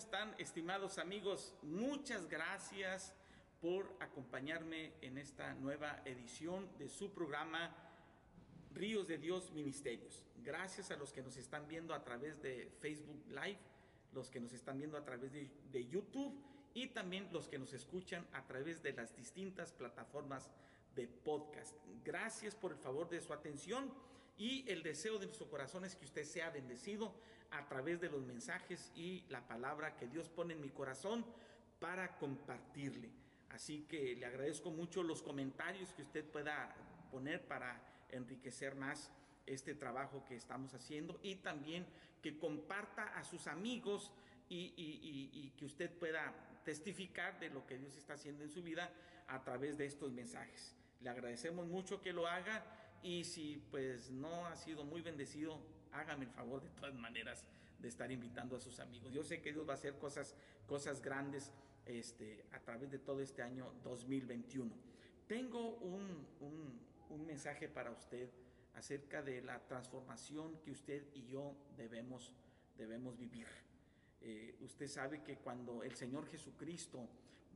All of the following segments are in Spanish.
Están estimados amigos? Muchas gracias por acompañarme en esta nueva edición de su programa Ríos de Dios Ministerios. Gracias a los que nos están viendo a través de Facebook Live, los que nos están viendo a través de, de YouTube y también los que nos escuchan a través de las distintas plataformas de podcast. Gracias por el favor de su atención y el deseo de nuestro corazón es que usted sea bendecido a través de los mensajes y la palabra que Dios pone en mi corazón para compartirle. Así que le agradezco mucho los comentarios que usted pueda poner para enriquecer más este trabajo que estamos haciendo y también que comparta a sus amigos y, y, que usted pueda testificar de lo que Dios está haciendo en su vida a través de estos mensajes. Le agradecemos mucho que lo haga y si pues no ha sido muy bendecido, hágame el favor de todas maneras de estar invitando a sus amigos. Yo sé que Dios va a hacer cosas, cosas grandes este, a través de todo este año 2021. Tengo un, un, mensaje para usted acerca de la transformación que usted y yo debemos, debemos vivir. Eh, usted sabe que cuando el Señor Jesucristo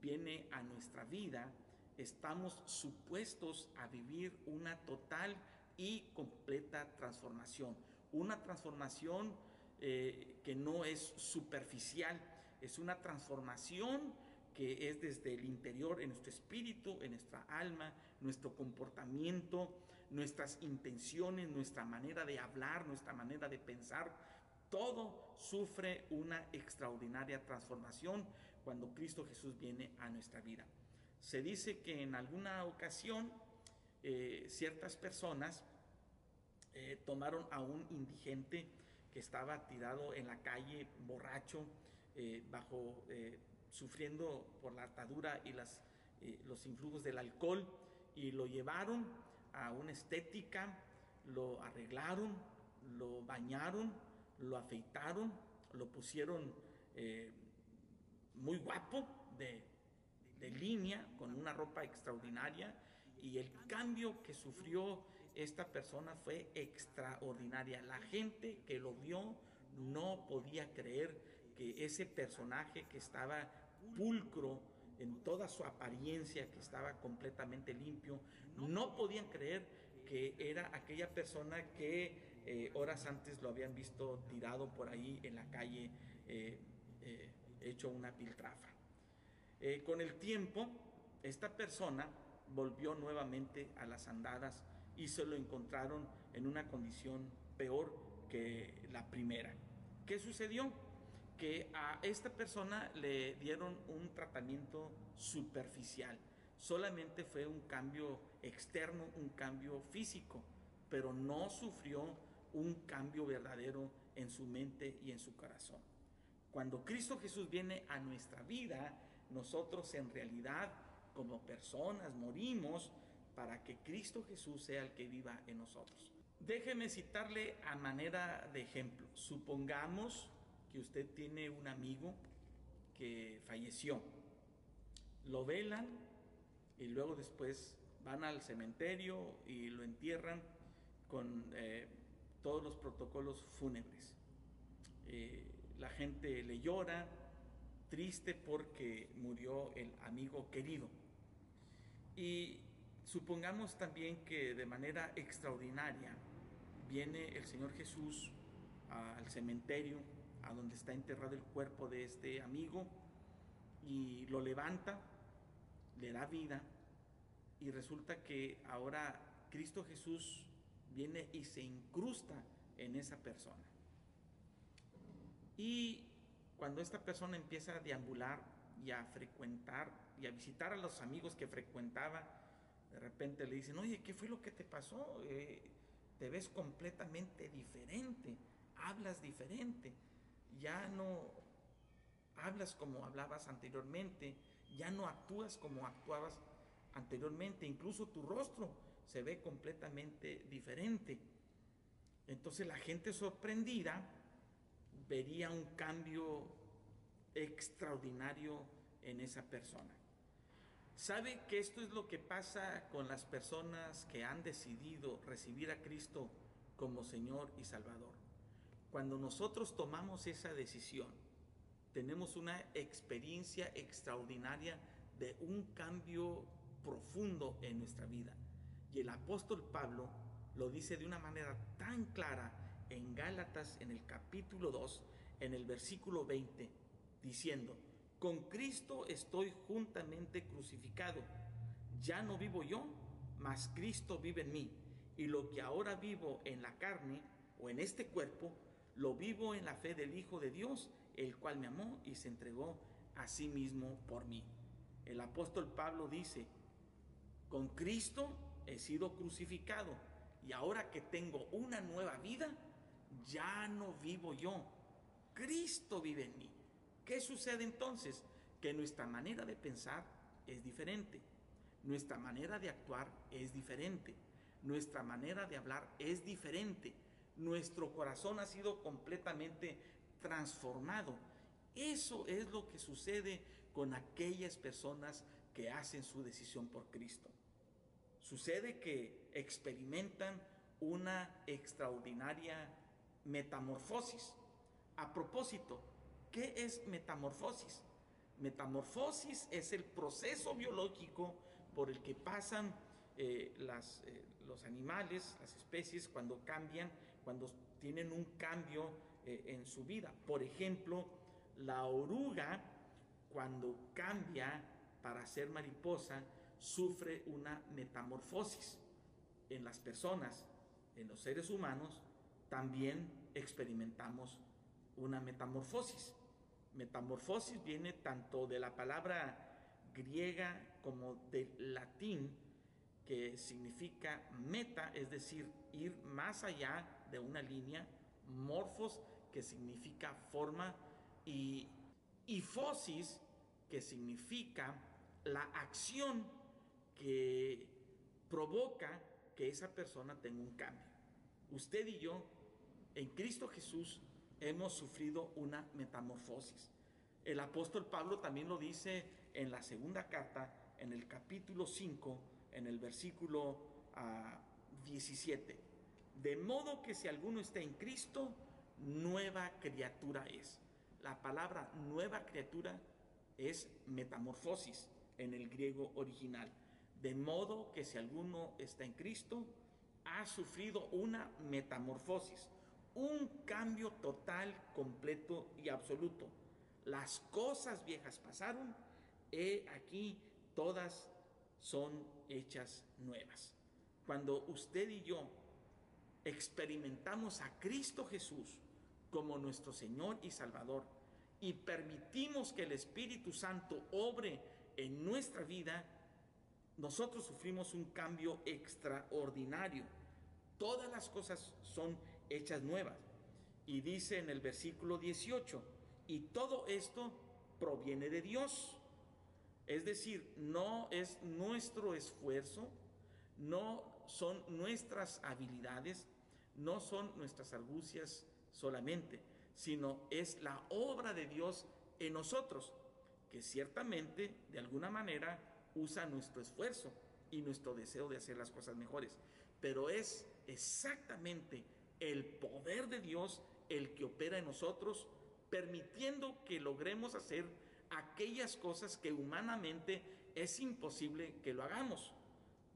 viene a nuestra vida, estamos supuestos a vivir una total y completa transformación. Una transformación eh, que no es superficial, es una transformación que es desde el interior, en nuestro espíritu, en nuestra alma, nuestro comportamiento, nuestras intenciones, nuestra manera de hablar, nuestra manera de pensar, todo sufre una extraordinaria transformación cuando Cristo Jesús viene a nuestra vida. Se dice que en alguna ocasión eh, ciertas personas eh, tomaron a un indigente que estaba tirado en la calle, borracho, eh, bajo, sufriendo por la atadura y los influjos del alcohol, y lo llevaron a una estética, lo arreglaron, lo bañaron, lo afeitaron, lo pusieron muy guapo, de, de, línea, con una ropa extraordinaria, y el cambio que sufrió esta persona fue extraordinaria. La gente que lo vio no podía creer que ese personaje que estaba pulcro, en toda su apariencia, que estaba completamente limpio, no podían creer que era aquella persona que eh, horas antes lo habían visto tirado por ahí en la calle, eh, eh, hecho una piltrafa. Eh, con el tiempo, esta persona volvió nuevamente a las andadas y se lo encontraron en una condición peor que la primera. ¿Qué sucedió? que a esta persona le dieron un tratamiento superficial. Solamente fue un cambio externo, un cambio físico, pero no sufrió un cambio verdadero en su mente y en su corazón. Cuando Cristo Jesús viene a nuestra vida, nosotros en realidad como personas morimos para que Cristo Jesús sea el que viva en nosotros. Déjeme citarle a manera de ejemplo. Supongamos que usted tiene un amigo que falleció. Lo velan y luego después van al cementerio y lo entierran con eh, todos los protocolos fúnebres. Eh, la gente le llora, triste porque murió el amigo querido. Y supongamos también que de manera extraordinaria viene el Señor Jesús al cementerio a donde está enterrado el cuerpo de este amigo y lo levanta, le da vida y resulta que ahora Cristo Jesús viene y se incrusta en esa persona. Y cuando esta persona empieza a deambular y a frecuentar y a visitar a los amigos que frecuentaba, De repente le dicen, oye, ¿qué fue lo que te pasó? Eh, te ves completamente diferente, hablas diferente, ya no hablas como hablabas anteriormente, ya no actúas como actuabas anteriormente, incluso tu rostro se ve completamente diferente. Entonces la gente sorprendida vería un cambio extraordinario en esa persona. ¿Sabe que esto es lo que pasa con las personas que han decidido recibir a Cristo como Señor y Salvador? Cuando nosotros tomamos esa decisión, tenemos una experiencia extraordinaria de un cambio profundo en nuestra vida. Y el apóstol Pablo lo dice de una manera tan clara en Gálatas en el capítulo 2, en el versículo 20, diciendo, con Cristo estoy juntamente crucificado. Ya no vivo yo, mas Cristo vive en mí. Y lo que ahora vivo en la carne o en este cuerpo, lo vivo en la fe del Hijo de Dios, el cual me amó y se entregó a sí mismo por mí. El apóstol Pablo dice, con Cristo he sido crucificado y ahora que tengo una nueva vida, ya no vivo yo. Cristo vive en mí. ¿Qué sucede entonces? Que nuestra manera de pensar es diferente. Nuestra manera de actuar es diferente. Nuestra manera de hablar es diferente. Nuestro corazón ha sido completamente transformado. Eso es lo que sucede con aquellas personas que hacen su decisión por Cristo. Sucede que experimentan una extraordinaria metamorfosis. A propósito, ¿qué es metamorfosis? Metamorfosis es el proceso biológico por el que pasan eh, las, eh, los animales, las especies, cuando cambian, cuando tienen un cambio eh, en su vida. Por ejemplo, la oruga, cuando cambia para ser mariposa, sufre una metamorfosis. En las personas, en los seres humanos, también experimentamos una metamorfosis. Metamorfosis viene tanto de la palabra griega como del latín, que significa meta, es decir, ir más allá de una línea, morfos, que significa forma, y, y fosis, que significa la acción que provoca que esa persona tenga un cambio. Usted y yo, en Cristo Jesús, hemos sufrido una metamorfosis. El apóstol Pablo también lo dice en la segunda carta, en el capítulo 5, en el versículo 17. Ah, de modo que si alguno está en Cristo, nueva criatura es. La palabra nueva criatura es metamorfosis en el griego original. De modo que si alguno está en Cristo, ha sufrido una metamorfosis, un cambio total, completo y absoluto. Las cosas viejas pasaron, he aquí todas son hechas nuevas. Cuando usted y yo experimentamos a Cristo Jesús como nuestro Señor y Salvador y permitimos que el Espíritu Santo obre en nuestra vida, nosotros sufrimos un cambio extraordinario. Todas las cosas son hechas nuevas. Y dice en el versículo 18, y todo esto proviene de Dios. Es decir, no es nuestro esfuerzo, no son nuestras habilidades, no son nuestras argucias solamente, sino es la obra de Dios en nosotros, que ciertamente, de alguna manera, usa nuestro esfuerzo y nuestro deseo de hacer las cosas mejores. Pero es exactamente el poder de Dios el que opera en nosotros, permitiendo que logremos hacer aquellas cosas que humanamente es imposible que lo hagamos.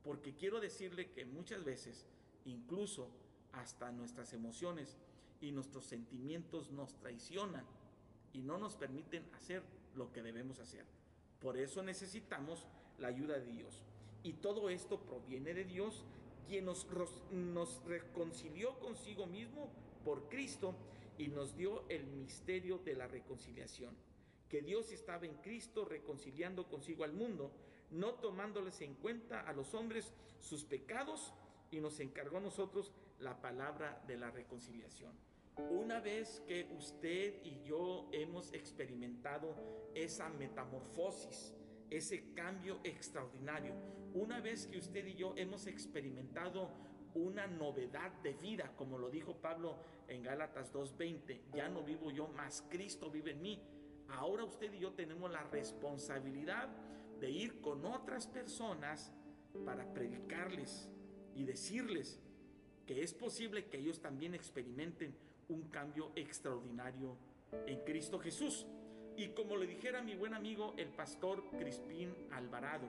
Porque quiero decirle que muchas veces, incluso hasta nuestras emociones y nuestros sentimientos nos traicionan y no nos permiten hacer lo que debemos hacer. Por eso necesitamos la ayuda de Dios. Y todo esto proviene de Dios, quien nos, reconcilió consigo mismo por Cristo y nos dio el misterio de la reconciliación. Que Dios estaba en Cristo reconciliando consigo al mundo, no tomándoles en cuenta a los hombres sus pecados, y nos encargó nosotros la palabra de la reconciliación. Una vez que usted y yo hemos experimentado esa metamorfosis, ese cambio extraordinario, una vez que usted y yo hemos experimentado una novedad de vida, como lo dijo Pablo en Gálatas 2.20, ya no vivo yo, más Cristo vive en mí. Ahora usted y yo tenemos la responsabilidad de ir con otras personas para predicarles y decirles que es posible que ellos también experimenten un cambio extraordinario en Cristo Jesús. Y como le dijera mi buen amigo el pastor Crispín Alvarado,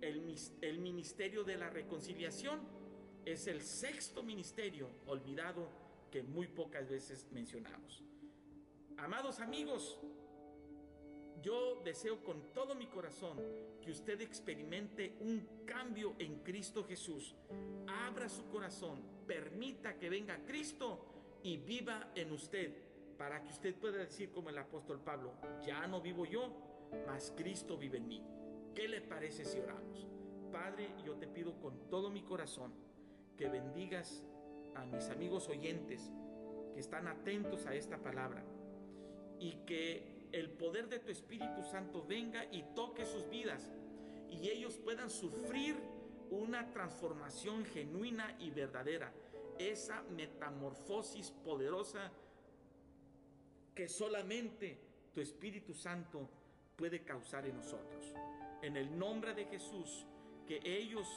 el, el ministerio de la reconciliación es el sexto ministerio olvidado que muy pocas veces mencionamos. Amados amigos, yo deseo con todo mi corazón que usted experimente un cambio en Cristo Jesús. Abra su corazón, permita que venga Cristo y viva en usted para que usted pueda decir como el apóstol Pablo, ya no vivo yo, mas Cristo vive en mí. ¿Qué le parece si oramos? Padre, yo te pido con todo mi corazón que bendigas a mis amigos oyentes que están atentos a esta palabra y que el poder de tu Espíritu Santo venga y toque sus vidas y ellos puedan sufrir una transformación genuina y verdadera, esa metamorfosis poderosa que solamente tu Espíritu Santo puede causar en nosotros. En el nombre de Jesús, que ellos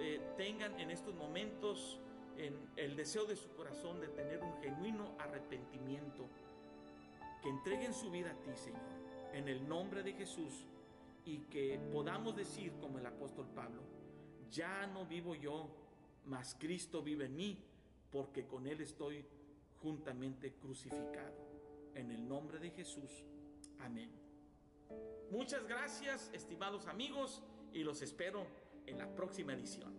eh, tengan en estos momentos en el deseo de su corazón de tener un genuino arrepentimiento que entreguen su vida a ti, Señor, en el nombre de Jesús, y que podamos decir como el apóstol Pablo, ya no vivo yo, mas Cristo vive en mí, porque con Él estoy juntamente crucificado. En el nombre de Jesús. Amén. Muchas gracias, estimados amigos, y los espero en la próxima edición.